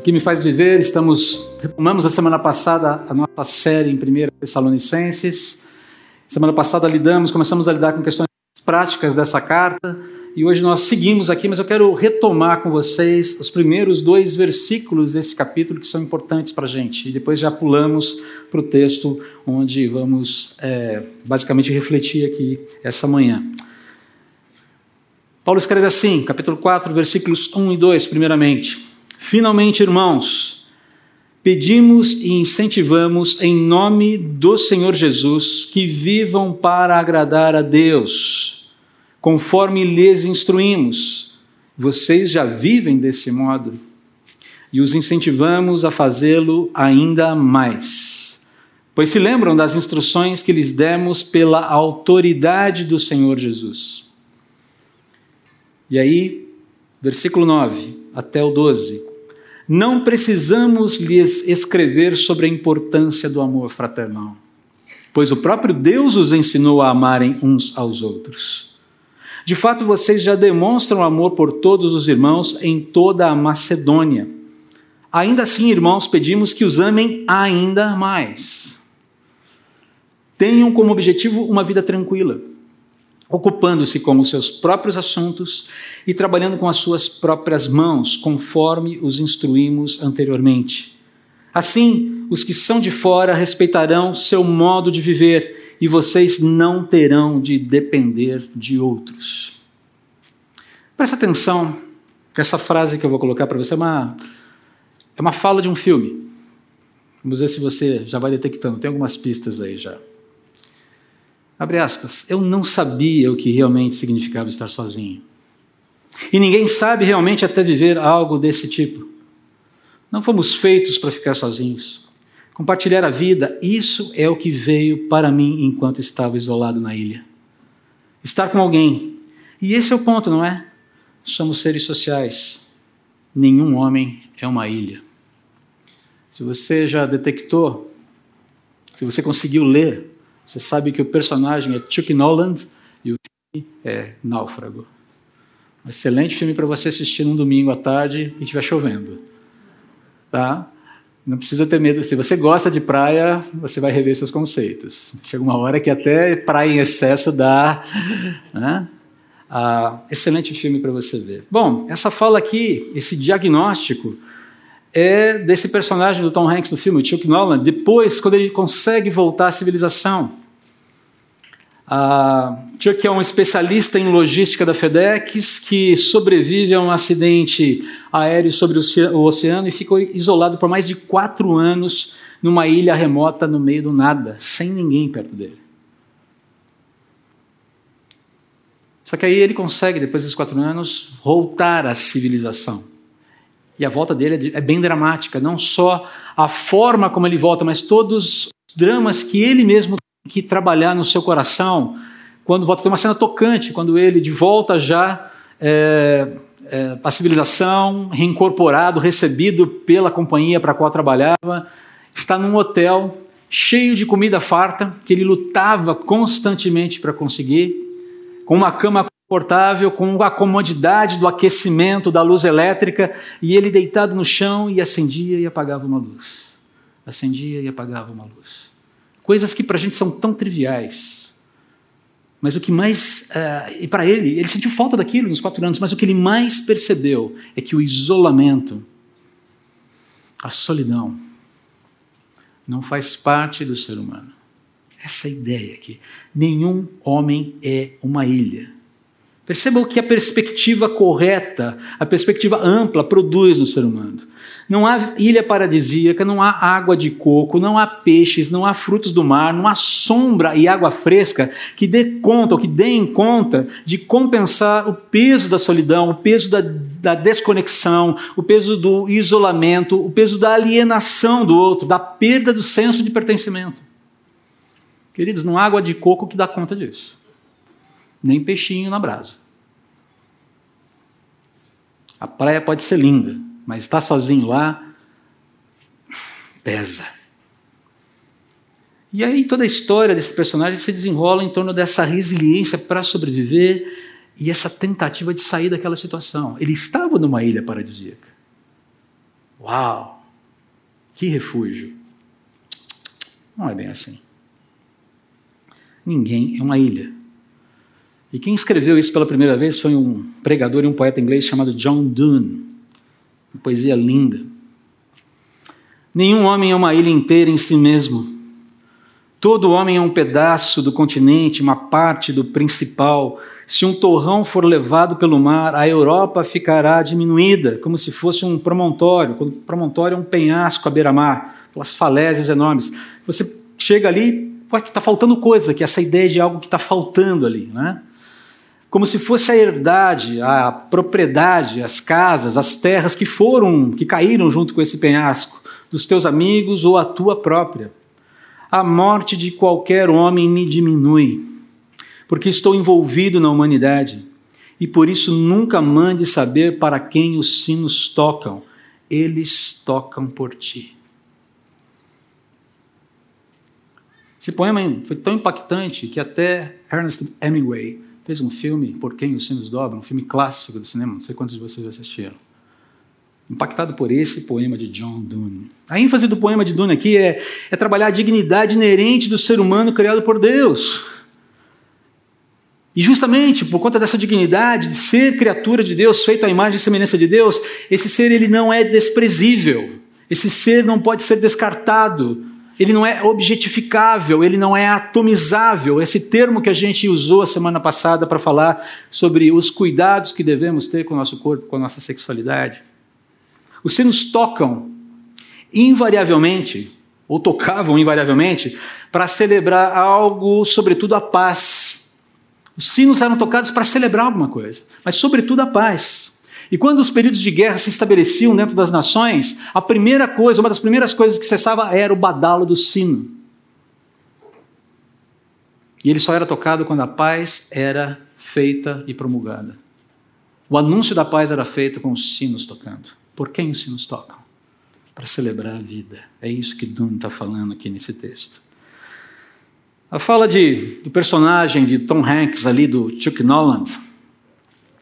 O que me faz viver, estamos retomamos a semana passada a nossa série em 1 Tessalonicenses. Semana passada lidamos, começamos a lidar com questões práticas dessa carta e hoje nós seguimos aqui, mas eu quero retomar com vocês os primeiros dois versículos desse capítulo que são importantes para a gente e depois já pulamos para o texto onde vamos é, basicamente refletir aqui essa manhã. Paulo escreve assim, capítulo 4, versículos 1 e 2, primeiramente. Finalmente, irmãos, pedimos e incentivamos em nome do Senhor Jesus que vivam para agradar a Deus, conforme lhes instruímos. Vocês já vivem desse modo e os incentivamos a fazê-lo ainda mais. Pois se lembram das instruções que lhes demos pela autoridade do Senhor Jesus. E aí, versículo 9 até o 12. Não precisamos lhes escrever sobre a importância do amor fraternal, pois o próprio Deus os ensinou a amarem uns aos outros. De fato, vocês já demonstram amor por todos os irmãos em toda a Macedônia. Ainda assim, irmãos, pedimos que os amem ainda mais. Tenham como objetivo uma vida tranquila ocupando-se com os seus próprios assuntos e trabalhando com as suas próprias mãos, conforme os instruímos anteriormente. Assim, os que são de fora respeitarão seu modo de viver e vocês não terão de depender de outros. Presta atenção, essa frase que eu vou colocar para você é uma, é uma fala de um filme. Vamos ver se você já vai detectando, tem algumas pistas aí já. Abre aspas. Eu não sabia o que realmente significava estar sozinho. E ninguém sabe realmente até viver algo desse tipo. Não fomos feitos para ficar sozinhos. Compartilhar a vida, isso é o que veio para mim enquanto estava isolado na ilha. Estar com alguém. E esse é o ponto, não é? Somos seres sociais. Nenhum homem é uma ilha. Se você já detectou, se você conseguiu ler você sabe que o personagem é Chuck Noland e o filme é Náufrago. Um excelente filme para você assistir num domingo à tarde e estiver chovendo. Tá? Não precisa ter medo. Se você gosta de praia, você vai rever seus conceitos. Chega uma hora que até praia em excesso dá. Né? Ah, excelente filme para você ver. Bom, essa fala aqui, esse diagnóstico, é desse personagem do Tom Hanks no filme, Chuck Nolan, depois, quando ele consegue voltar à civilização. Uh, Chuck é um especialista em logística da FedEx que sobrevive a um acidente aéreo sobre o oceano e ficou isolado por mais de quatro anos numa ilha remota no meio do nada, sem ninguém perto dele. Só que aí ele consegue, depois desses quatro anos, voltar à civilização. E a volta dele é, é bem dramática, não só a forma como ele volta, mas todos os dramas que ele mesmo que trabalhar no seu coração quando volta. Tem uma cena tocante, quando ele, de volta já é, é, a civilização, reincorporado, recebido pela companhia para a qual trabalhava, está num hotel cheio de comida farta, que ele lutava constantemente para conseguir, com uma cama confortável, com a comodidade do aquecimento, da luz elétrica, e ele deitado no chão e acendia e apagava uma luz. Acendia e apagava uma luz. Coisas que para a gente são tão triviais. Mas o que mais. Uh, e para ele, ele sentiu falta daquilo nos quatro anos, mas o que ele mais percebeu é que o isolamento, a solidão, não faz parte do ser humano. Essa é ideia aqui. Nenhum homem é uma ilha. Percebam que a perspectiva correta, a perspectiva ampla produz no ser humano. Não há ilha paradisíaca, não há água de coco, não há peixes, não há frutos do mar, não há sombra e água fresca que dê conta, ou que deem conta de compensar o peso da solidão, o peso da, da desconexão, o peso do isolamento, o peso da alienação do outro, da perda do senso de pertencimento. Queridos, não há água de coco que dá conta disso. Nem peixinho na brasa. A praia pode ser linda, mas estar sozinho lá pesa. E aí toda a história desse personagem se desenrola em torno dessa resiliência para sobreviver e essa tentativa de sair daquela situação. Ele estava numa ilha paradisíaca. Uau! Que refúgio! Não é bem assim. Ninguém é uma ilha. E quem escreveu isso pela primeira vez foi um pregador e um poeta inglês chamado John Donne. Uma poesia linda. Nenhum homem é uma ilha inteira em si mesmo. Todo homem é um pedaço do continente, uma parte do principal. Se um torrão for levado pelo mar, a Europa ficará diminuída, como se fosse um promontório. O promontório é um penhasco à beira-mar, aquelas falésias enormes. Você chega ali, está faltando coisa, é essa ideia de algo que está faltando ali, né? Como se fosse a herdade, a propriedade, as casas, as terras que foram, que caíram junto com esse penhasco, dos teus amigos ou a tua própria. A morte de qualquer homem me diminui, porque estou envolvido na humanidade, e por isso nunca mande saber para quem os sinos tocam, eles tocam por ti. Esse poema foi tão impactante que até Ernest Hemingway fez um filme, Por Quem os Sinos Dobram, um filme clássico do cinema, não sei quantos de vocês assistiram. Impactado por esse poema de John Donne. A ênfase do poema de Donne aqui é, é trabalhar a dignidade inerente do ser humano criado por Deus. E justamente por conta dessa dignidade de ser criatura de Deus, feito à imagem e semelhança de Deus, esse ser ele não é desprezível. Esse ser não pode ser descartado ele não é objetificável, ele não é atomizável. Esse termo que a gente usou a semana passada para falar sobre os cuidados que devemos ter com o nosso corpo, com a nossa sexualidade. Os sinos tocam invariavelmente, ou tocavam invariavelmente, para celebrar algo, sobretudo a paz. Os sinos eram tocados para celebrar alguma coisa, mas sobretudo a paz. E quando os períodos de guerra se estabeleciam dentro das nações, a primeira coisa, uma das primeiras coisas que cessava era o badalo do sino. E ele só era tocado quando a paz era feita e promulgada. O anúncio da paz era feito com os sinos tocando. Por quem os sinos tocam? Para celebrar a vida. É isso que Dunn está falando aqui nesse texto. A fala de, do personagem de Tom Hanks ali, do Chuck Noland,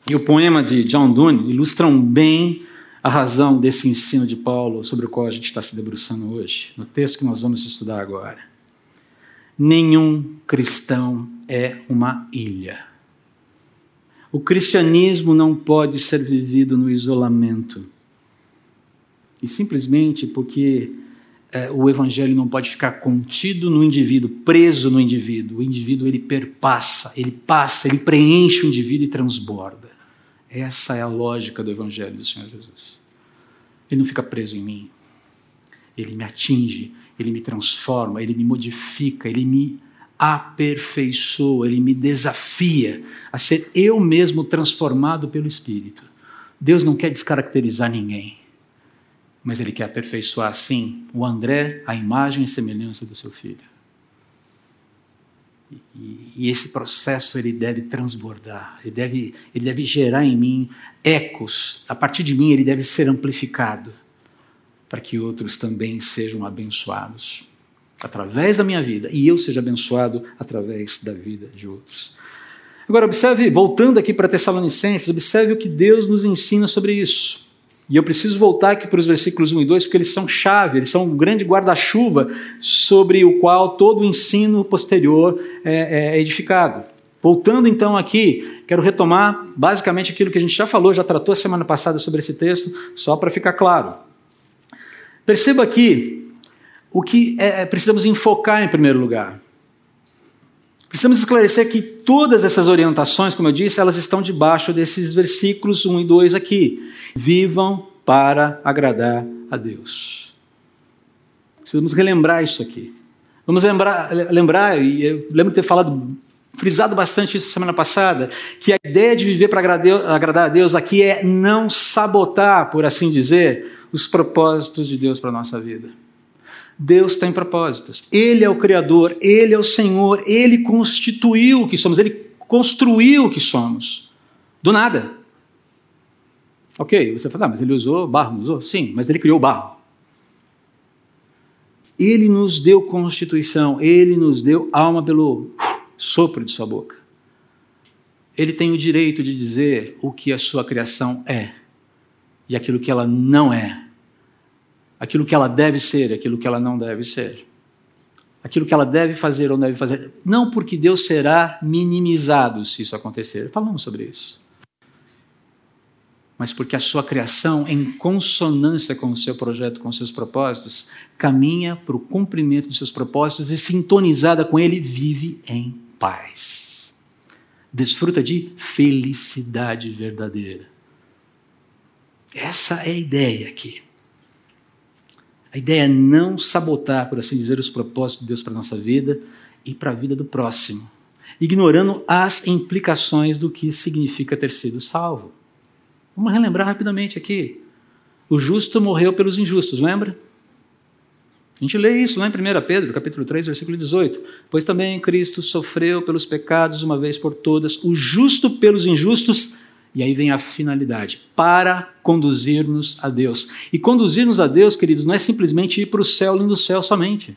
e o poema de John Donne ilustram bem a razão desse ensino de Paulo sobre o qual a gente está se debruçando hoje, no texto que nós vamos estudar agora. Nenhum cristão é uma ilha. O cristianismo não pode ser vivido no isolamento. E simplesmente porque é, o evangelho não pode ficar contido no indivíduo, preso no indivíduo. O indivíduo ele perpassa, ele passa, ele preenche o indivíduo e transborda. Essa é a lógica do Evangelho do Senhor Jesus. Ele não fica preso em mim. Ele me atinge, ele me transforma, ele me modifica, ele me aperfeiçoa, ele me desafia a ser eu mesmo transformado pelo Espírito. Deus não quer descaracterizar ninguém, mas ele quer aperfeiçoar, sim, o André, a imagem e semelhança do seu filho. E, e, esse processo ele deve transbordar, ele deve, ele deve gerar em mim ecos. A partir de mim ele deve ser amplificado para que outros também sejam abençoados através da minha vida e eu seja abençoado através da vida de outros. Agora observe, voltando aqui para Tessalonicenses, observe o que Deus nos ensina sobre isso. E eu preciso voltar aqui para os versículos 1 e 2, porque eles são chave, eles são um grande guarda-chuva sobre o qual todo o ensino posterior é, é edificado. Voltando então aqui, quero retomar basicamente aquilo que a gente já falou, já tratou a semana passada sobre esse texto, só para ficar claro. Perceba aqui o que é, é precisamos enfocar em primeiro lugar. Precisamos esclarecer que todas essas orientações, como eu disse, elas estão debaixo desses versículos 1 e 2 aqui. Vivam para agradar a Deus. Precisamos relembrar isso aqui. Vamos lembrar, lembrar e eu lembro de ter falado, frisado bastante isso semana passada, que a ideia de viver para agradar a Deus aqui é não sabotar, por assim dizer, os propósitos de Deus para a nossa vida. Deus tem propósitos. Ele é o Criador, Ele é o Senhor, Ele constituiu o que somos, Ele construiu o que somos. Do nada. Ok, você fala, ah, mas ele usou barro, não usou? Sim, mas ele criou barro. Ele nos deu constituição, ele nos deu alma pelo sopro de sua boca. Ele tem o direito de dizer o que a sua criação é e aquilo que ela não é aquilo que ela deve ser, aquilo que ela não deve ser. Aquilo que ela deve fazer ou não deve fazer. Não porque Deus será minimizado se isso acontecer. Falamos sobre isso. Mas porque a sua criação, em consonância com o seu projeto, com os seus propósitos, caminha para o cumprimento dos seus propósitos e, sintonizada com ele, vive em paz. Desfruta de felicidade verdadeira. Essa é a ideia aqui. A ideia é não sabotar, por assim dizer, os propósitos de Deus para a nossa vida e para a vida do próximo, ignorando as implicações do que significa ter sido salvo. Vamos relembrar rapidamente aqui. O justo morreu pelos injustos, lembra? A gente lê isso lá em 1 Pedro, capítulo 3, versículo 18. Pois também Cristo sofreu pelos pecados uma vez por todas, o justo pelos injustos, e aí vem a finalidade, para conduzir-nos a Deus. E conduzir-nos a Deus, queridos, não é simplesmente ir para o céu, lindo céu somente.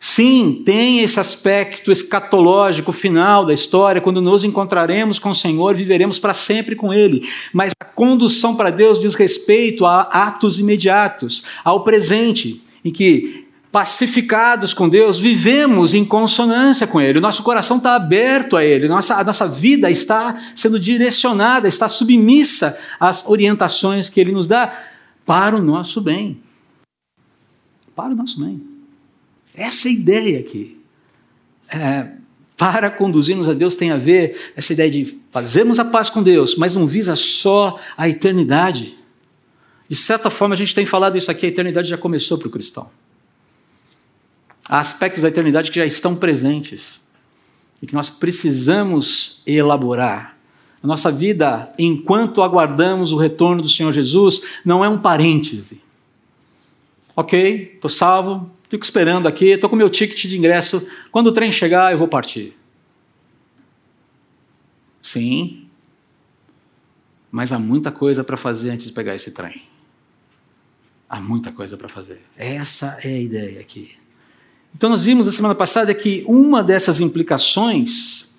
Sim, tem esse aspecto escatológico final da história, quando nos encontraremos com o Senhor, viveremos para sempre com Ele. Mas a condução para Deus diz respeito a atos imediatos, ao presente, em que pacificados com Deus, vivemos em consonância com Ele, o nosso coração está aberto a Ele, nossa, a nossa vida está sendo direcionada, está submissa às orientações que Ele nos dá para o nosso bem. Para o nosso bem. Essa é ideia aqui. É, para conduzir-nos a Deus tem a ver essa ideia de fazermos a paz com Deus, mas não visa só a eternidade. De certa forma, a gente tem falado isso aqui, a eternidade já começou para o cristão. Há aspectos da eternidade que já estão presentes e que nós precisamos elaborar. A nossa vida, enquanto aguardamos o retorno do Senhor Jesus, não é um parêntese. Ok, estou salvo, fico esperando aqui, estou com meu ticket de ingresso. Quando o trem chegar, eu vou partir. Sim, mas há muita coisa para fazer antes de pegar esse trem. Há muita coisa para fazer. Essa é a ideia aqui. Então, nós vimos na semana passada que uma dessas implicações,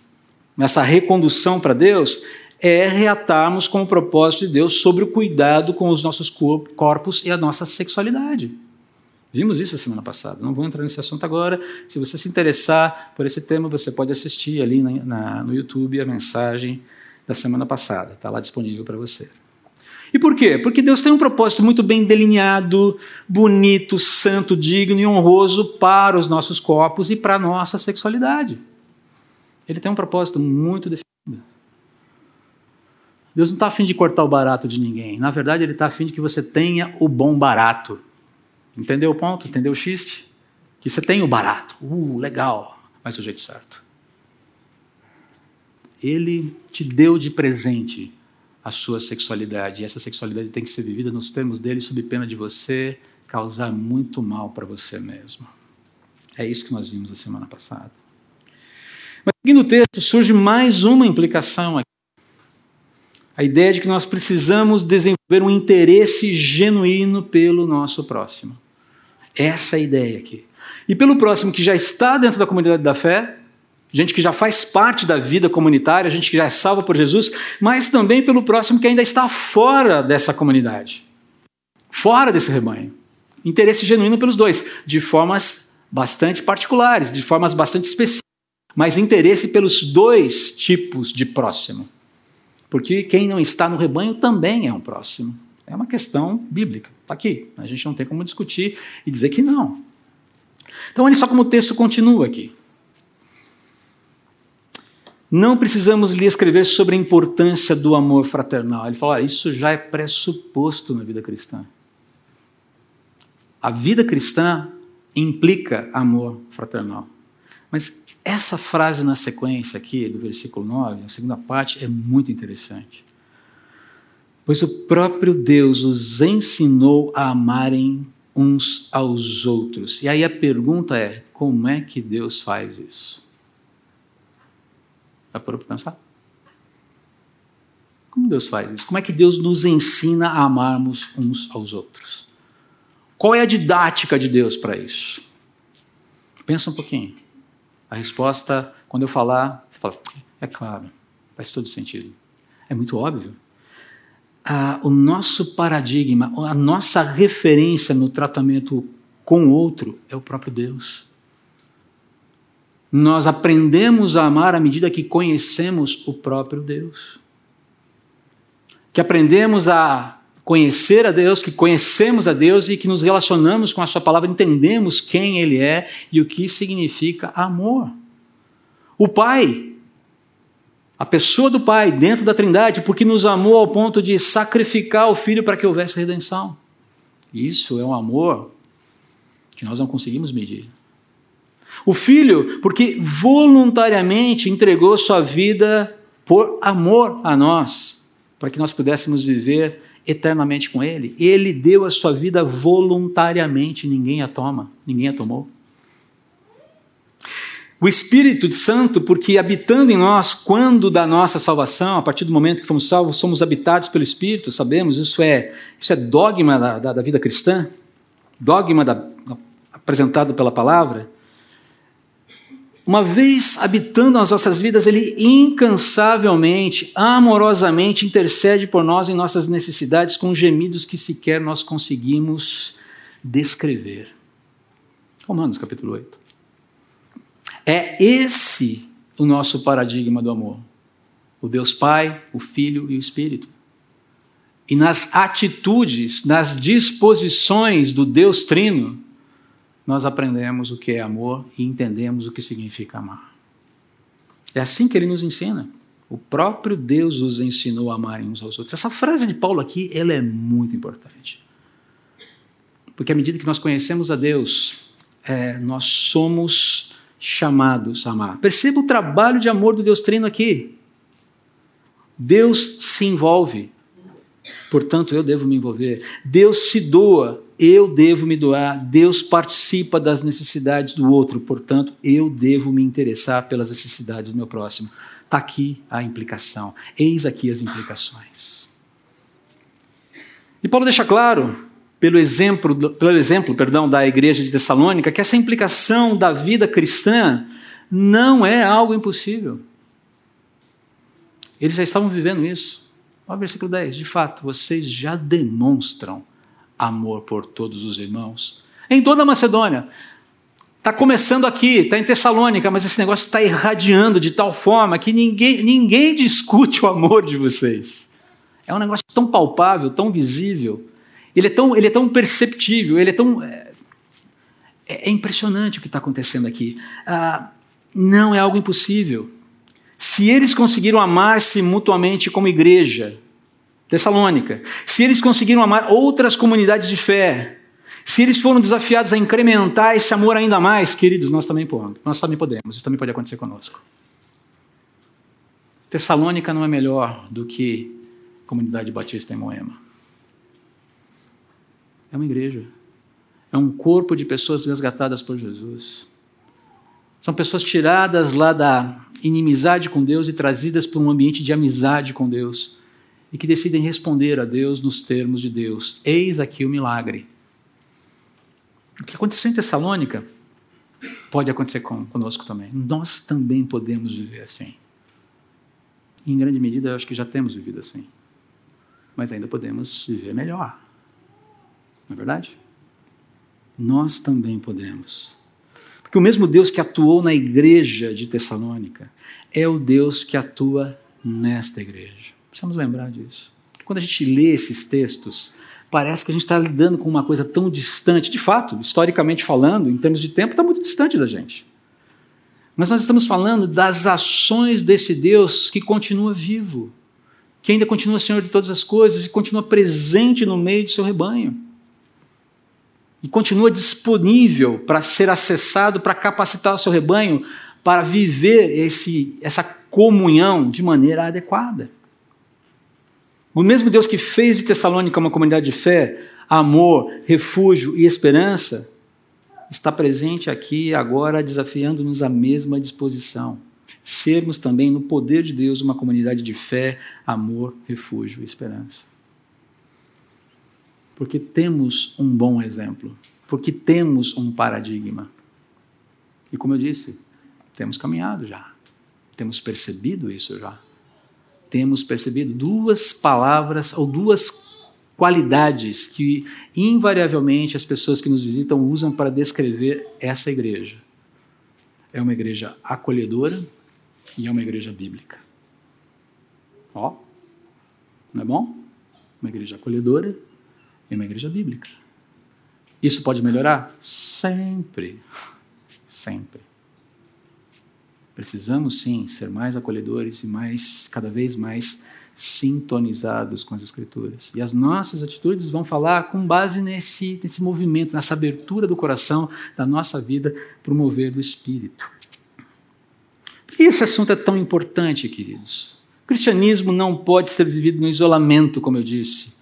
nessa recondução para Deus, é reatarmos com o propósito de Deus sobre o cuidado com os nossos corpos e a nossa sexualidade. Vimos isso a semana passada. Não vou entrar nesse assunto agora. Se você se interessar por esse tema, você pode assistir ali na, na, no YouTube a mensagem da semana passada. Está lá disponível para você. E por quê? Porque Deus tem um propósito muito bem delineado, bonito, santo, digno e honroso para os nossos corpos e para a nossa sexualidade. Ele tem um propósito muito definido. Deus não está afim de cortar o barato de ninguém. Na verdade, Ele está afim de que você tenha o bom barato. Entendeu o ponto? Entendeu o xiste? Que você tenha o barato. Uh, legal, mas do jeito certo. Ele te deu de presente a sua sexualidade. E essa sexualidade tem que ser vivida nos termos dele, sob pena de você causar muito mal para você mesmo. É isso que nós vimos a semana passada. Mas aqui no texto surge mais uma implicação aqui. A ideia de que nós precisamos desenvolver um interesse genuíno pelo nosso próximo. Essa é a ideia aqui. E pelo próximo que já está dentro da comunidade da fé, gente que já faz parte da vida comunitária, gente que já é salva por Jesus, mas também pelo próximo que ainda está fora dessa comunidade, fora desse rebanho. Interesse genuíno pelos dois, de formas bastante particulares, de formas bastante específicas, mas interesse pelos dois tipos de próximo. Porque quem não está no rebanho também é um próximo. É uma questão bíblica. Está aqui. A gente não tem como discutir e dizer que não. Então, olha só como o texto continua aqui. Não precisamos lhe escrever sobre a importância do amor fraternal. Ele fala, ah, isso já é pressuposto na vida cristã. A vida cristã implica amor fraternal. Mas essa frase na sequência aqui, do versículo 9, a segunda parte, é muito interessante. Pois o próprio Deus os ensinou a amarem uns aos outros. E aí a pergunta é: como é que Deus faz isso? Já parou para pensar? Como Deus faz isso? Como é que Deus nos ensina a amarmos uns aos outros? Qual é a didática de Deus para isso? Pensa um pouquinho. A resposta, quando eu falar, você fala, é claro, faz todo sentido. É muito óbvio. a, o nosso paradigma, a nossa referência no tratamento com o outro é o próprio Deus. Nós aprendemos a amar à medida que conhecemos o próprio Deus. Que aprendemos a conhecer a Deus, que conhecemos a Deus e que nos relacionamos com a Sua palavra, entendemos quem Ele é e o que significa amor. O Pai a pessoa do Pai dentro da Trindade, porque nos amou ao ponto de sacrificar o Filho para que houvesse redenção. Isso é um amor que nós não conseguimos medir. O Filho, porque voluntariamente entregou sua vida por amor a nós, para que nós pudéssemos viver eternamente com Ele. Ele deu a sua vida voluntariamente, ninguém a toma, ninguém a tomou. O Espírito Santo, porque habitando em nós, quando da nossa salvação, a partir do momento que fomos salvos, somos habitados pelo Espírito, sabemos, isso é, isso é dogma da, da, da vida cristã, dogma da, apresentado pela palavra. Uma vez habitando nas nossas vidas, Ele incansavelmente, amorosamente intercede por nós em nossas necessidades com gemidos que sequer nós conseguimos descrever. Romanos capítulo 8. É esse o nosso paradigma do amor. O Deus Pai, o Filho e o Espírito. E nas atitudes, nas disposições do Deus Trino, nós aprendemos o que é amor e entendemos o que significa amar. É assim que ele nos ensina. O próprio Deus os ensinou a amarem uns aos outros. Essa frase de Paulo aqui, ela é muito importante. Porque à medida que nós conhecemos a Deus, é, nós somos chamados a amar. Perceba o trabalho de amor do Deus Trino aqui. Deus se envolve, portanto eu devo me envolver. Deus se doa, eu devo me doar. Deus participa das necessidades do outro, portanto eu devo me interessar pelas necessidades do meu próximo. Está aqui a implicação. Eis aqui as implicações. E Paulo deixa claro pelo exemplo, pelo exemplo perdão, da igreja de Tessalônica, que essa implicação da vida cristã não é algo impossível. Eles já estavam vivendo isso. Olha o versículo 10. De fato, vocês já demonstram amor por todos os irmãos. Em toda a Macedônia. Está começando aqui, está em Tessalônica, mas esse negócio está irradiando de tal forma que ninguém, ninguém discute o amor de vocês. É um negócio tão palpável, tão visível ele é tão, ele é tão perceptível, ele é tão. É, é impressionante o que está acontecendo aqui. Ah, não é algo impossível. Se eles conseguiram amar-se mutuamente como igreja, Tessalônica, se eles conseguiram amar outras comunidades de fé, se eles foram desafiados a incrementar esse amor ainda mais, queridos, nós também podemos. Nós também podemos. Isso também pode acontecer conosco. Tessalônica não é melhor do que a comunidade batista em Moema. É uma igreja. É um corpo de pessoas resgatadas por Jesus. São pessoas tiradas lá da inimizade com Deus e trazidas para um ambiente de amizade com Deus e que decidem responder a Deus nos termos de Deus. Eis aqui o milagre. O que aconteceu em Tessalônica pode acontecer conosco também. Nós também podemos viver assim. Em grande medida, eu acho que já temos vivido assim. Mas ainda podemos viver melhor. Não é verdade? Nós também podemos. Porque o mesmo Deus que atuou na igreja de Tessalônica é o Deus que atua nesta igreja. Precisamos lembrar disso. Porque quando a gente lê esses textos, parece que a gente está lidando com uma coisa tão distante. De fato, historicamente falando, em termos de tempo, está muito distante da gente. Mas nós estamos falando das ações desse Deus que continua vivo, que ainda continua Senhor de todas as coisas e continua presente no meio do seu rebanho e continua disponível para ser acessado, para capacitar o seu rebanho para viver esse, essa comunhão de maneira adequada. O mesmo Deus que fez de Tessalônica uma comunidade de fé, amor, refúgio e esperança, está presente aqui agora desafiando-nos a mesma disposição. Sermos também, no poder de Deus, uma comunidade de fé, amor, refúgio e esperança porque temos um bom exemplo, porque temos um paradigma. E como eu disse, temos caminhado já, temos percebido isso já. Temos percebido duas palavras ou duas qualidades que invariavelmente as pessoas que nos visitam usam para descrever essa igreja. É uma igreja acolhedora e é uma igreja bíblica. Ó, não é bom? Uma igreja acolhedora e uma igreja bíblica. Isso pode melhorar? Sempre. Sempre. Precisamos sim ser mais acolhedores e mais cada vez mais sintonizados com as escrituras. E as nossas atitudes vão falar com base nesse, nesse movimento, nessa abertura do coração da nossa vida para o mover do espírito. Por que esse assunto é tão importante, queridos? O cristianismo não pode ser vivido no isolamento, como eu disse.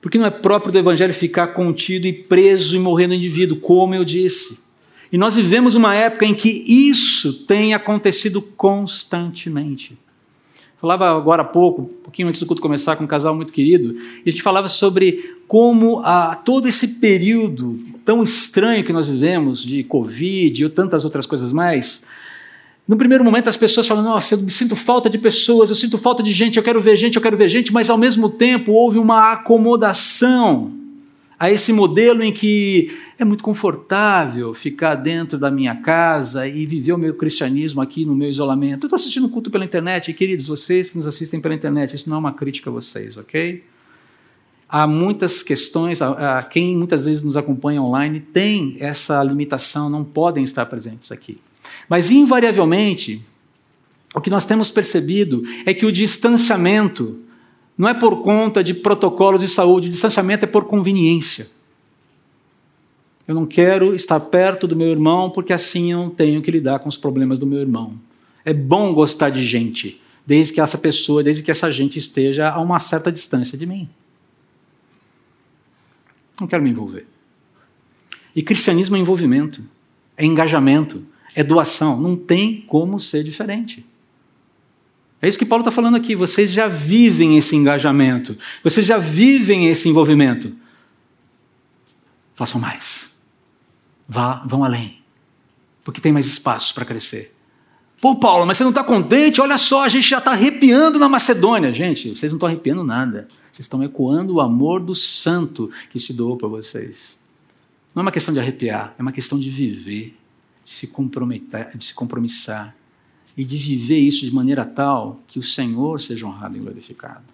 Porque não é próprio do evangelho ficar contido e preso e morrer no indivíduo, como eu disse. E nós vivemos uma época em que isso tem acontecido constantemente. Falava agora há pouco, um pouquinho antes do culto começar, com um casal muito querido, e a gente falava sobre como a, todo esse período tão estranho que nós vivemos, de Covid e tantas outras coisas mais, no primeiro momento as pessoas falam, nossa, eu sinto falta de pessoas, eu sinto falta de gente, eu quero ver gente, eu quero ver gente, mas ao mesmo tempo houve uma acomodação a esse modelo em que é muito confortável ficar dentro da minha casa e viver o meu cristianismo aqui no meu isolamento. Eu estou assistindo culto pela internet, e queridos, vocês que nos assistem pela internet, isso não é uma crítica a vocês, ok? Há muitas questões, a, a quem muitas vezes nos acompanha online tem essa limitação, não podem estar presentes aqui. Mas, invariavelmente, o que nós temos percebido é que o distanciamento não é por conta de protocolos de saúde, o distanciamento é por conveniência. Eu não quero estar perto do meu irmão porque assim eu não tenho que lidar com os problemas do meu irmão. É bom gostar de gente, desde que essa pessoa, desde que essa gente esteja a uma certa distância de mim. Não quero me envolver. E cristianismo é envolvimento, é engajamento, é doação. Não tem como ser diferente. É isso que Paulo está falando aqui. Vocês já vivem esse engajamento, vocês já vivem esse envolvimento. Façam mais. Vá, vão além. Porque tem mais espaço para crescer. Pô, Paulo, mas você não está contente? Olha só, a gente já está arrepiando na Macedônia. Gente, vocês não estão arrepiando nada. Vocês estão ecoando o amor do santo que se doou para vocês. Não é uma questão de arrepiar, é uma questão de viver de se comprometer, de se compromissar e de viver isso de maneira tal que o Senhor seja honrado e glorificado.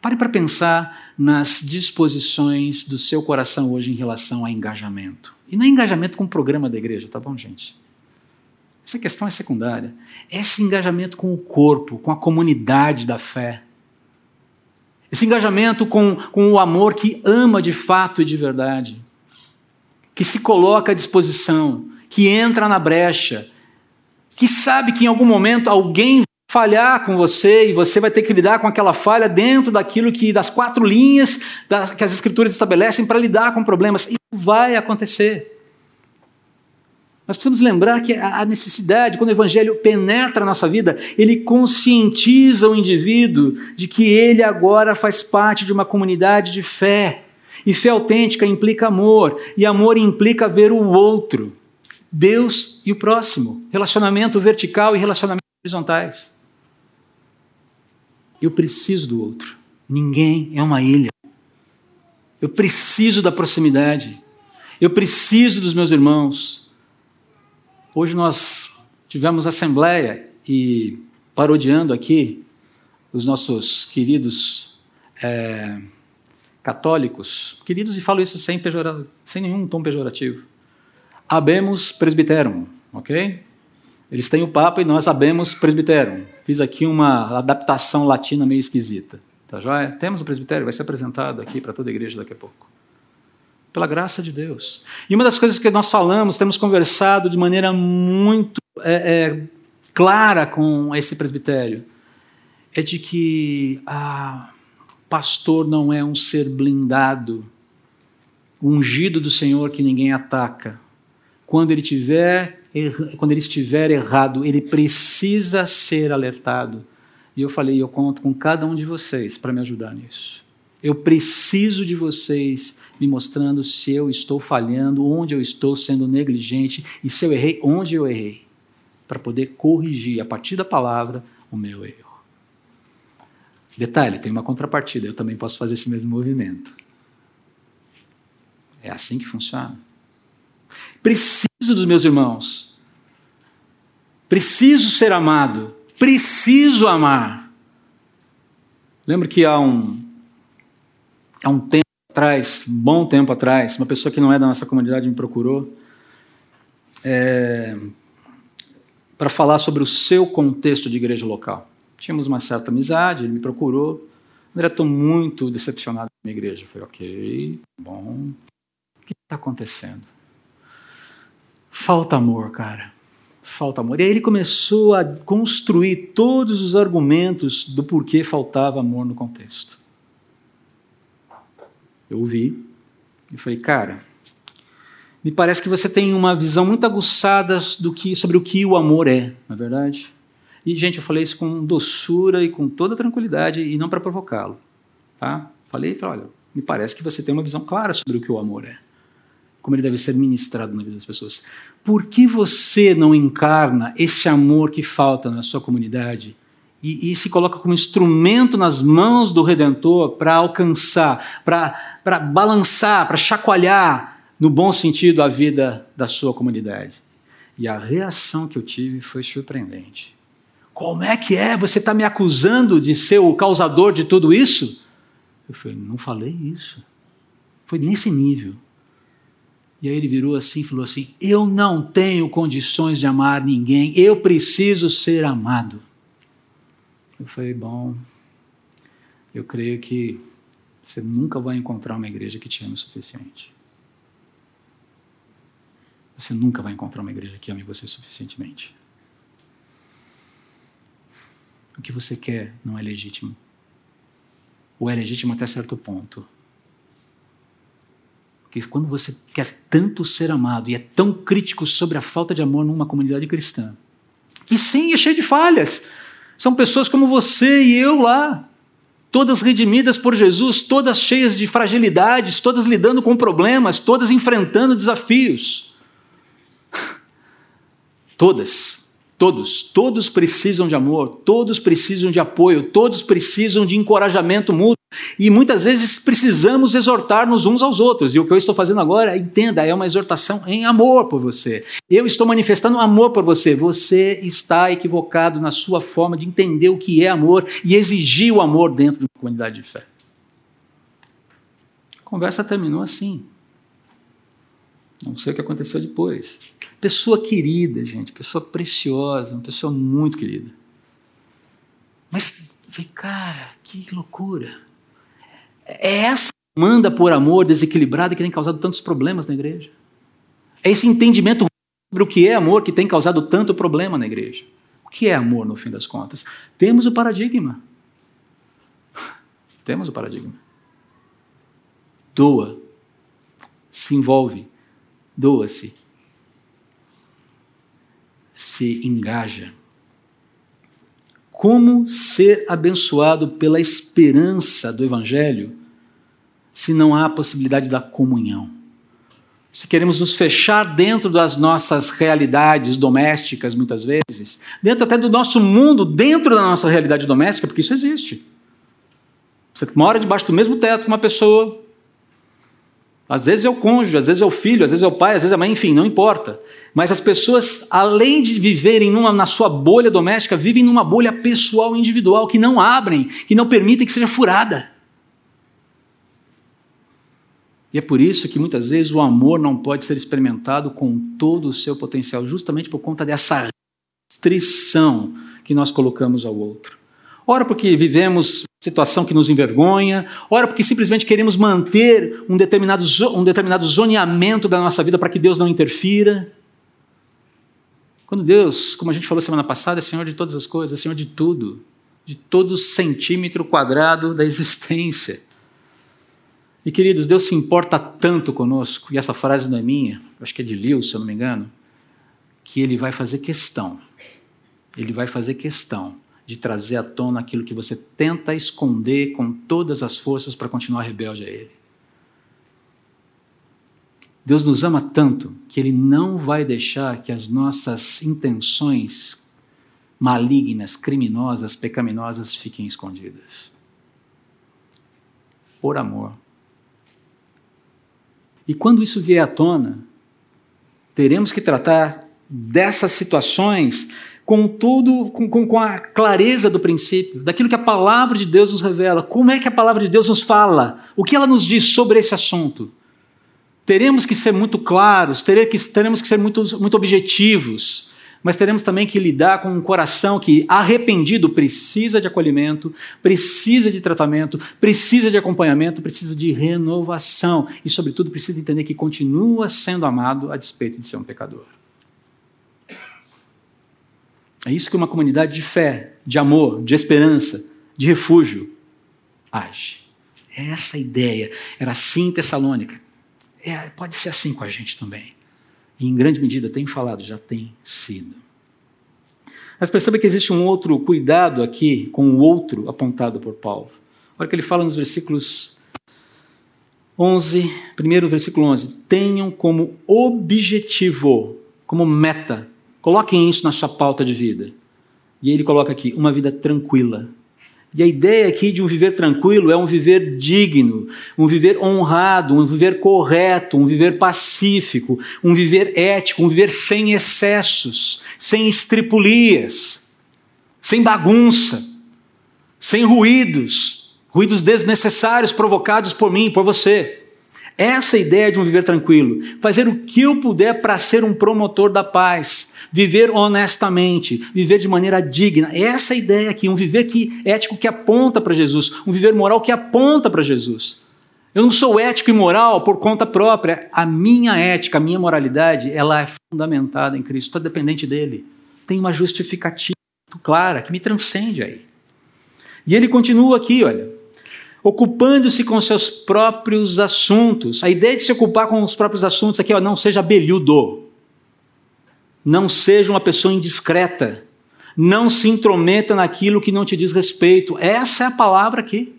Pare para pensar nas disposições do seu coração hoje em relação a engajamento. E não é engajamento com o programa da igreja, tá bom, gente? Essa questão é secundária. Esse engajamento com o corpo, com a comunidade da fé. Esse engajamento com, com o amor que ama de fato e de verdade que se coloca à disposição, que entra na brecha, que sabe que em algum momento alguém vai falhar com você e você vai ter que lidar com aquela falha dentro daquilo que das quatro linhas das, que as escrituras estabelecem para lidar com problemas. Isso vai acontecer. Nós precisamos lembrar que a necessidade, quando o evangelho penetra na nossa vida, ele conscientiza o indivíduo de que ele agora faz parte de uma comunidade de fé e fé autêntica implica amor, e amor implica ver o outro, Deus e o próximo, relacionamento vertical e relacionamento horizontais. Eu preciso do outro. Ninguém é uma ilha. Eu preciso da proximidade. Eu preciso dos meus irmãos. Hoje nós tivemos assembleia e parodiando aqui os nossos queridos é, católicos, queridos, e falo isso sem, pejora, sem nenhum tom pejorativo, habemos presbiterum, ok? Eles têm o Papa e nós habemos presbiterum. Fiz aqui uma adaptação latina meio esquisita. Tá joia? Temos o presbitério, vai ser apresentado aqui para toda a igreja daqui a pouco. Pela graça de Deus. E uma das coisas que nós falamos, temos conversado de maneira muito é, é, clara com esse presbitério, é de que a pastor não é um ser blindado, ungido do Senhor que ninguém ataca. Quando ele tiver, quando ele estiver errado, ele precisa ser alertado. E eu falei, eu conto com cada um de vocês para me ajudar nisso. Eu preciso de vocês me mostrando se eu estou falhando, onde eu estou sendo negligente e se eu errei, onde eu errei, para poder corrigir a partir da palavra o meu erro. Detalhe, tem uma contrapartida, eu também posso fazer esse mesmo movimento. É assim que funciona. Preciso dos meus irmãos. Preciso ser amado. Preciso amar. Lembro que há um, há um tempo atrás, bom tempo atrás, uma pessoa que não é da nossa comunidade me procurou é, para falar sobre o seu contexto de igreja local. Tínhamos uma certa amizade, ele me procurou. André, estou muito decepcionado com a minha igreja. Eu falei, ok, bom. O que está acontecendo? Falta amor, cara. Falta amor. E aí ele começou a construir todos os argumentos do porquê faltava amor no contexto. Eu ouvi e falei, cara, me parece que você tem uma visão muito aguçada do que, sobre o que o amor é, não é verdade? E, gente, eu falei isso com doçura e com toda tranquilidade e não para provocá-lo. Tá? Falei, falei, olha, me parece que você tem uma visão clara sobre o que o amor é. Como ele deve ser ministrado na vida das pessoas. Por que você não encarna esse amor que falta na sua comunidade e, e se coloca como instrumento nas mãos do Redentor para alcançar, para balançar, para chacoalhar, no bom sentido, a vida da sua comunidade. E a reação que eu tive foi surpreendente. Como é que é? Você está me acusando de ser o causador de tudo isso? Eu falei, não falei isso. Foi nesse nível. E aí ele virou assim e falou assim: Eu não tenho condições de amar ninguém, eu preciso ser amado. Eu falei, bom, eu creio que você nunca vai encontrar uma igreja que te ame o suficiente. Você nunca vai encontrar uma igreja que ame você suficientemente. O que você quer não é legítimo. Ou é legítimo até certo ponto. Porque quando você quer tanto ser amado e é tão crítico sobre a falta de amor numa comunidade cristã, que sim, é cheio de falhas, são pessoas como você e eu lá, todas redimidas por Jesus, todas cheias de fragilidades, todas lidando com problemas, todas enfrentando desafios. Todas, todos, todos precisam de amor, todos precisam de apoio, todos precisam de encorajamento mútuo. E muitas vezes precisamos exortar-nos uns aos outros. E o que eu estou fazendo agora, entenda, é uma exortação em amor por você. Eu estou manifestando amor por você. Você está equivocado na sua forma de entender o que é amor e exigir o amor dentro de uma comunidade de fé. A conversa terminou assim. Não sei o que aconteceu depois. Pessoa querida, gente, pessoa preciosa, uma pessoa muito querida. Mas, cara, que loucura. É essa manda por amor desequilibrada que tem causado tantos problemas na igreja. É esse entendimento sobre o que é amor que tem causado tanto problema na igreja. O que é amor, no fim das contas? Temos o paradigma. Temos o paradigma. Doa. Se envolve. Doa-se. Se engaja. Como ser abençoado pela esperança do Evangelho se não há a possibilidade da comunhão? Se queremos nos fechar dentro das nossas realidades domésticas, muitas vezes, dentro até do nosso mundo, dentro da nossa realidade doméstica, porque isso existe. Você mora debaixo do mesmo teto com uma pessoa, às vezes é o cônjuge, às vezes é o filho, às vezes é o pai, às vezes é a mãe, enfim, não importa. Mas as pessoas, além de viverem numa, na sua bolha doméstica, vivem numa bolha pessoal individual que não abrem, que não permitem que seja furada. E é por isso que muitas vezes o amor não pode ser experimentado com todo o seu potencial, justamente por conta dessa restrição que nós colocamos ao outro. Ora, porque vivemos situação que nos envergonha, ora, porque simplesmente queremos manter um determinado, um determinado zoneamento da nossa vida para que Deus não interfira. Quando Deus, como a gente falou semana passada, é Senhor de todas as coisas, é Senhor de tudo, de todo centímetro quadrado da existência. E queridos, Deus se importa tanto conosco, e essa frase não é minha, acho que é de Lewis, se eu não me engano, que Ele vai fazer questão, Ele vai fazer questão de trazer à tona aquilo que você tenta esconder com todas as forças para continuar rebelde a Ele. Deus nos ama tanto que Ele não vai deixar que as nossas intenções malignas, criminosas, pecaminosas fiquem escondidas. Por amor. E quando isso vier à tona, teremos que tratar dessas situações com tudo, com, com, a clareza do princípio, daquilo que a palavra de Deus nos revela. Como é que a palavra de Deus nos fala? O que ela nos diz sobre esse assunto? Teremos que ser muito claros, teremos que ser muito, muito objetivos, mas teremos também que lidar com um coração que, arrependido, precisa de acolhimento, precisa de tratamento, precisa de acompanhamento, precisa de renovação e, sobretudo, precisa entender que continua sendo amado a despeito de ser um pecador. É isso que uma comunidade de fé, de amor, de esperança, de refúgio age. É essa ideia. Era assim em Tessalônica. É, pode ser assim com a gente também. E em grande medida, tem falado, já tem sido. Mas perceba que existe um outro cuidado aqui com o outro apontado por Paulo. Olha que ele fala nos versículos 11, primeiro versículo 11: tenham como objetivo, como meta, coloquem isso na sua pauta de vida. E ele coloca aqui: uma vida tranquila, e a ideia aqui de um viver tranquilo é um viver digno, um viver honrado, um viver correto, um viver pacífico, um viver ético, um viver sem excessos, sem estripulias, sem bagunça, sem ruídos, ruídos desnecessários provocados por mim e por você. Essa é ideia de um viver tranquilo, fazer o que eu puder para ser um promotor da paz, viver honestamente, viver de maneira digna. Essa é ideia aqui, um viver que, ético que aponta para Jesus, um viver moral que aponta para Jesus. Eu não sou ético e moral por conta própria. A minha ética, a minha moralidade, ela é fundamentada em Cristo, está dependente dele. Tem uma justificativa clara que me transcende aí. E ele continua aqui, olha, ocupando-se com seus próprios assuntos. A ideia de se ocupar com os próprios assuntos aqui, ó, não seja abelhudo. Não seja uma pessoa indiscreta. Não se intrometa naquilo que não te diz respeito. Essa é a palavra aqui.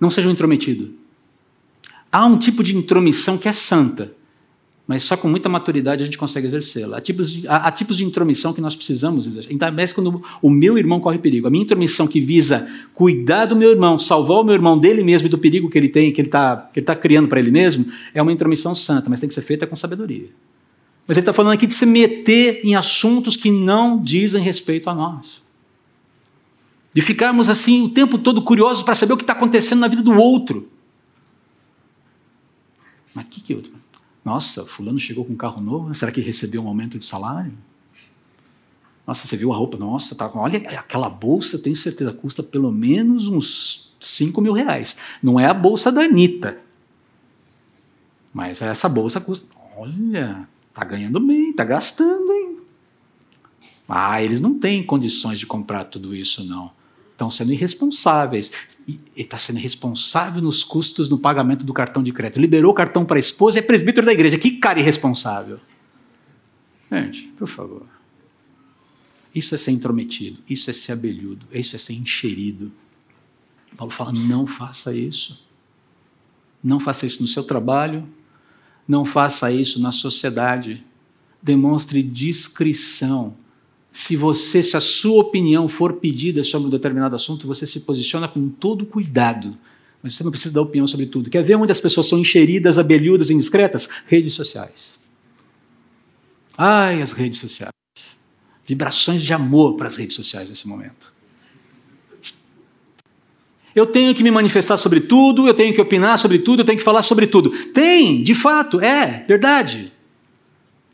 Não seja um intrometido. Há um tipo de intromissão que é santa mas só com muita maturidade a gente consegue exercê-la. Há tipos, de, há, há tipos de intromissão que nós precisamos exercer. Ainda mais quando o meu irmão corre perigo. A minha intromissão que visa cuidar do meu irmão, salvar o meu irmão dele mesmo e do perigo que ele tem, que ele está tá criando para ele mesmo, é uma intromissão santa, mas tem que ser feita com sabedoria. Mas ele está falando aqui de se meter em assuntos que não dizem respeito a nós. De ficarmos assim o tempo todo curiosos para saber o que está acontecendo na vida do outro. Mas que que outro? Nossa, fulano chegou com um carro novo, será que recebeu um aumento de salário? Nossa, você viu a roupa? Nossa, tá, olha aquela bolsa, tenho certeza, custa pelo menos uns 5 mil reais. Não é a bolsa da Anitta. Mas essa bolsa custa. Olha, tá ganhando bem, tá gastando, hein? Ah, eles não têm condições de comprar tudo isso, não estão sendo irresponsáveis. E está sendo responsável nos custos no pagamento do cartão de crédito. Liberou o cartão para a esposa e é presbítero da igreja. Que cara irresponsável. Gente, por favor. Isso é ser intrometido, isso é ser abelhudo, isso é ser encherido. Paulo fala: não faça isso. Não faça isso no seu trabalho, não faça isso na sociedade. Demonstre discrição se você, se a sua opinião for pedida sobre um determinado assunto, você se posiciona com todo cuidado. Mas você não precisa dar opinião sobre tudo. Quer ver onde as pessoas são encheridas, abelhudas, indiscretas? Redes sociais. Ai, as redes sociais. Vibrações de amor para as redes sociais nesse momento. Eu tenho que me manifestar sobre tudo, eu tenho que opinar sobre tudo, eu tenho que falar sobre tudo. Tem, de fato, é, verdade.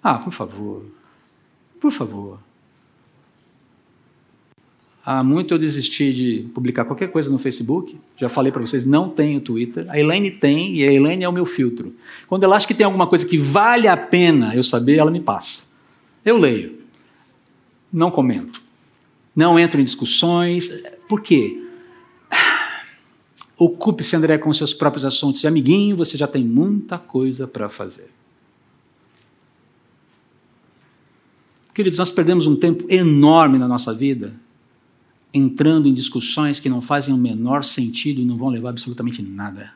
Ah, por favor. Por favor. Há muito eu desisti de publicar qualquer coisa no Facebook. Já falei para vocês, não tenho Twitter. A Elaine tem e a Elaine é o meu filtro. Quando ela acha que tem alguma coisa que vale a pena eu saber, ela me passa. Eu leio. Não comento. Não entro em discussões. Por quê? Ocupe-se, André, com seus próprios assuntos. E, amiguinho, você já tem muita coisa para fazer. Queridos, nós perdemos um tempo enorme na nossa vida entrando em discussões que não fazem o menor sentido e não vão levar absolutamente nada.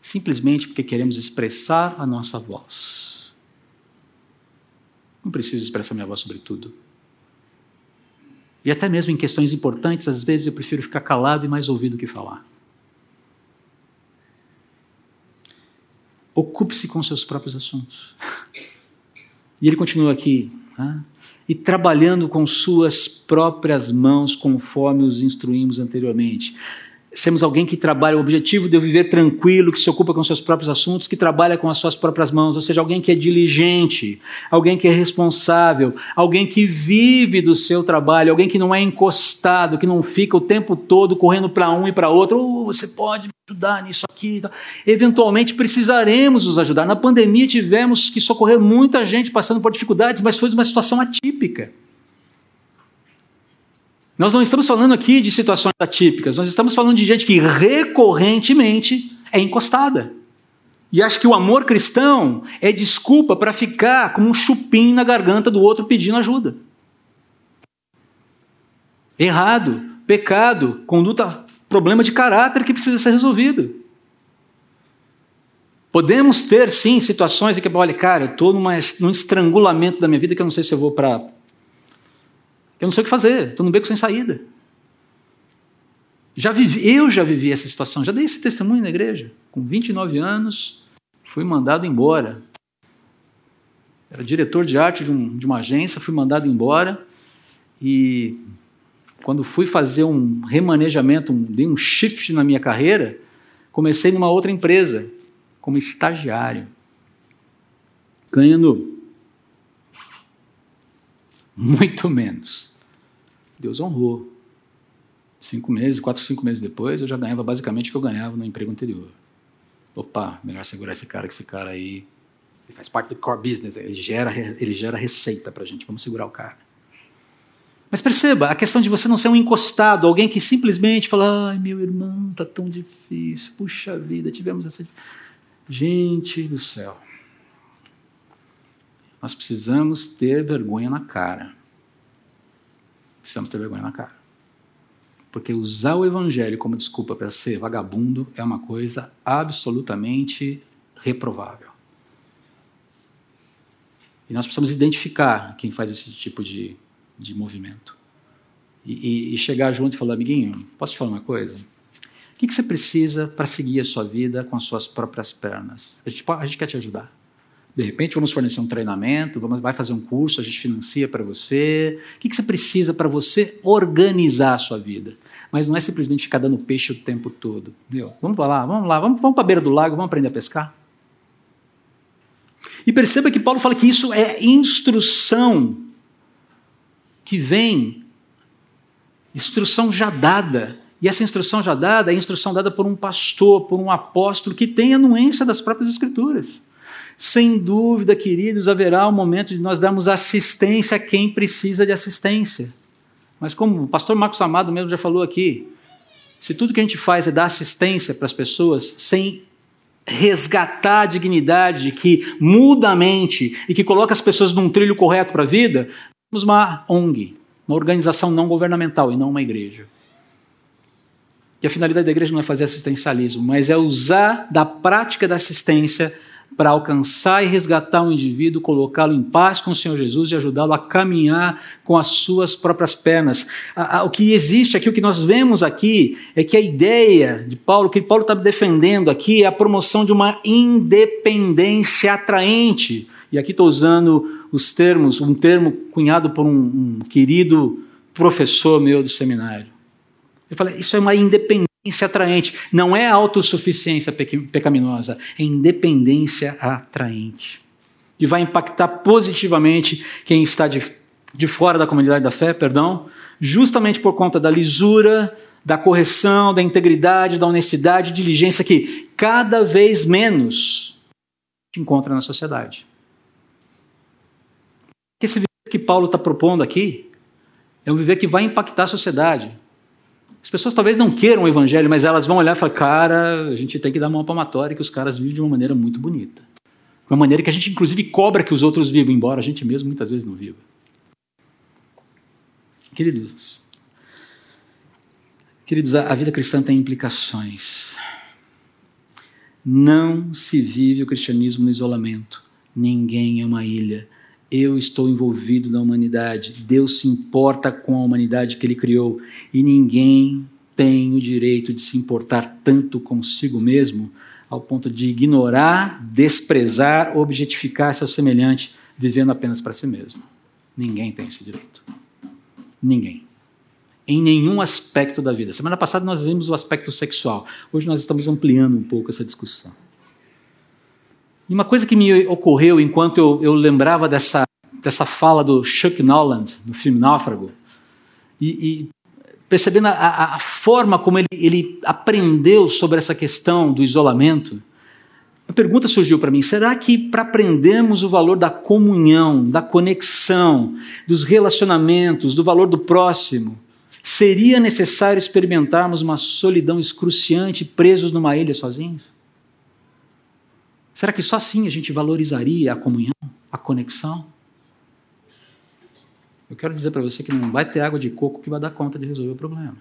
Simplesmente porque queremos expressar a nossa voz. Não preciso expressar minha voz sobre tudo. E até mesmo em questões importantes, às vezes eu prefiro ficar calado e mais ouvido que falar. Ocupe-se com seus próprios assuntos. E ele continua aqui. Né? E trabalhando com suas próprias mãos, conforme os instruímos anteriormente sermos alguém que trabalha, o objetivo de eu viver tranquilo, que se ocupa com seus próprios assuntos, que trabalha com as suas próprias mãos, ou seja, alguém que é diligente, alguém que é responsável, alguém que vive do seu trabalho, alguém que não é encostado, que não fica o tempo todo correndo para um e para outro, oh, você pode me ajudar nisso aqui. Eventualmente precisaremos nos ajudar. Na pandemia tivemos que socorrer muita gente passando por dificuldades, mas foi uma situação atípica. Nós não estamos falando aqui de situações atípicas, nós estamos falando de gente que recorrentemente é encostada. E acha que o amor cristão é desculpa para ficar como um chupim na garganta do outro pedindo ajuda. Errado, pecado, conduta, problema de caráter que precisa ser resolvido. Podemos ter, sim, situações em que, olha, cara, eu estou num estrangulamento da minha vida que eu não sei se eu vou para eu não sei o que fazer, estou no beco sem saída. Já vivi, eu já vivi essa situação, já dei esse testemunho na igreja. Com 29 anos, fui mandado embora. Era diretor de arte de, um, de uma agência, fui mandado embora. E quando fui fazer um remanejamento, um, dei um shift na minha carreira, comecei numa outra empresa, como estagiário, ganhando muito menos. Deus honrou. Cinco meses, quatro, cinco meses depois, eu já ganhava basicamente o que eu ganhava no emprego anterior. Opa, melhor segurar esse cara, que esse cara aí ele faz parte do core business, ele gera, ele gera receita para a gente, vamos segurar o cara. Mas perceba, a questão de você não ser um encostado, alguém que simplesmente fala, ai meu irmão, tá tão difícil, puxa vida, tivemos essa... Gente do céu, nós precisamos ter vergonha na cara precisamos ter vergonha na cara. Porque usar o evangelho como desculpa para ser vagabundo é uma coisa absolutamente reprovável. E nós precisamos identificar quem faz esse tipo de, de movimento. E, e, e chegar junto e falar, amiguinho, posso te falar uma coisa? O que, que você precisa para seguir a sua vida com as suas próprias pernas? A gente, a gente quer te ajudar. De repente, vamos fornecer um treinamento, vamos, vai fazer um curso, a gente financia para você. O que, que você precisa para você organizar a sua vida? Mas não é simplesmente ficar dando peixe o tempo todo. Entendeu? Vamos lá, vamos lá, vamos, vamos para a beira do lago, vamos aprender a pescar. E perceba que Paulo fala que isso é instrução que vem, instrução já dada. E essa instrução já dada é instrução dada por um pastor, por um apóstolo que tem anuência das próprias Escrituras. Sem dúvida, queridos, haverá um momento de nós darmos assistência a quem precisa de assistência. Mas como o pastor Marcos Amado mesmo já falou aqui, se tudo que a gente faz é dar assistência para as pessoas sem resgatar a dignidade que muda a mente e que coloca as pessoas num trilho correto para a vida, temos uma ONG, uma organização não governamental e não uma igreja. E a finalidade da igreja não é fazer assistencialismo, mas é usar da prática da assistência para alcançar e resgatar um indivíduo, colocá-lo em paz com o Senhor Jesus e ajudá-lo a caminhar com as suas próprias pernas. O que existe aqui, o que nós vemos aqui, é que a ideia de Paulo, que Paulo está defendendo aqui, é a promoção de uma independência atraente. E aqui estou usando os termos, um termo cunhado por um, um querido professor meu do seminário. Ele fala: isso é uma independência independência atraente. Não é autossuficiência pecaminosa, é independência atraente. E vai impactar positivamente quem está de, de fora da comunidade da fé, perdão, justamente por conta da lisura, da correção, da integridade, da honestidade, diligência que cada vez menos encontra na sociedade. Esse viver que Paulo está propondo aqui é um viver que vai impactar a sociedade. As pessoas talvez não queiram o evangelho, mas elas vão olhar e falar: cara, a gente tem que dar mão palmatória que os caras vivem de uma maneira muito bonita. Uma maneira que a gente, inclusive, cobra que os outros vivam, embora a gente mesmo muitas vezes não viva. Queridos, queridos, a vida cristã tem implicações. Não se vive o cristianismo no isolamento. Ninguém é uma ilha. Eu estou envolvido na humanidade. Deus se importa com a humanidade que Ele criou. E ninguém tem o direito de se importar tanto consigo mesmo ao ponto de ignorar, desprezar, objetificar seu semelhante, vivendo apenas para si mesmo. Ninguém tem esse direito. Ninguém. Em nenhum aspecto da vida. Semana passada nós vimos o aspecto sexual. Hoje nós estamos ampliando um pouco essa discussão. E uma coisa que me ocorreu enquanto eu, eu lembrava dessa, dessa fala do Chuck Noland, no filme Náufrago, e, e percebendo a, a, a, forma como ele, ele aprendeu sobre essa questão do isolamento, a pergunta surgiu para mim: será que para aprendermos o valor da comunhão, da conexão, dos relacionamentos, do valor do próximo, seria necessário experimentarmos uma solidão excruciante, presos numa ilha sozinhos? Será que só assim a gente valorizaria a comunhão, a conexão? Eu quero dizer para você que não vai ter água de coco que vai dar conta de resolver o problema.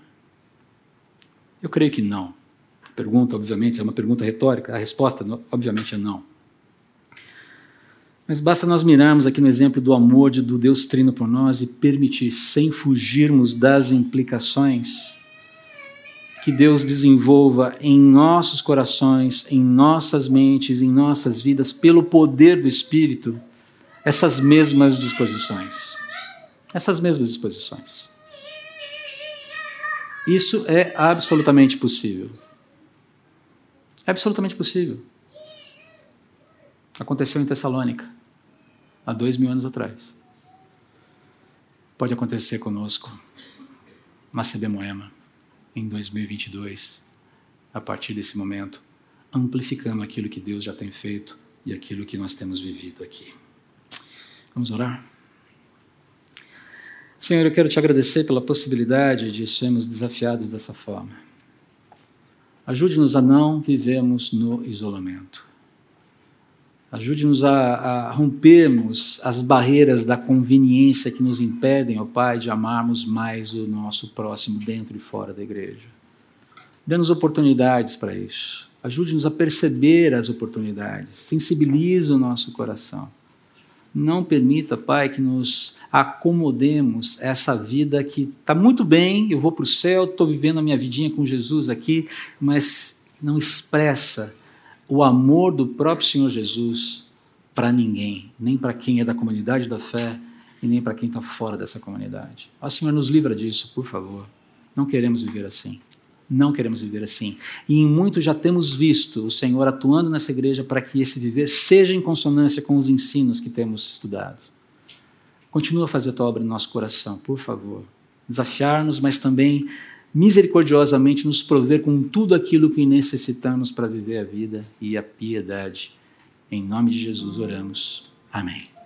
Eu creio que não pergunta, obviamente, é uma pergunta retórica, a resposta, obviamente, é não. Mas basta nós mirarmos aqui no exemplo do amor de, do Deus Trino por nós e permitir, sem fugirmos das implicações, que Deus desenvolva em nossos corações, em nossas mentes, em nossas vidas, pelo poder do Espírito, essas mesmas disposições. Essas mesmas disposições. Isso é absolutamente possível. É absolutamente possível. Aconteceu em Tessalônica, há dois mil anos atrás. Pode acontecer conosco na CB Moema, em 2022, a partir desse momento, amplificando aquilo que Deus já tem feito e aquilo que nós temos vivido aqui. Vamos orar? Senhor, eu quero te agradecer pela possibilidade de sermos desafiados dessa forma. Ajude-nos a não vivermos no isolamento. Ajude-nos a, a, rompermos as barreiras da conveniência que nos impedem, ó Pai, de amarmos mais o nosso próximo dentro e fora da igreja. Dê-nos oportunidades para isso. Ajude-nos a perceber as oportunidades. Sensibilize o nosso coração. Não permita, Pai, que nos acomodemos essa vida que está muito bem, eu vou para o céu, estou vivendo a minha vidinha com Jesus aqui, mas não expressa o amor do próprio Senhor Jesus para ninguém, nem para quem é da comunidade da fé e nem para quem está fora dessa comunidade. Ó Senhor, nos livra disso, por favor. Não queremos viver assim. Não queremos viver assim. E em muito já temos visto o Senhor atuando nessa igreja para que esse viver seja em consonância com os ensinos que temos estudado. Continua a fazer a tua obra no nosso coração, por favor. Desafiar-nos, mas também misericordiosamente nos prover com tudo aquilo que necessitamos para viver a vida e a piedade. Em nome de Jesus oramos. Amém.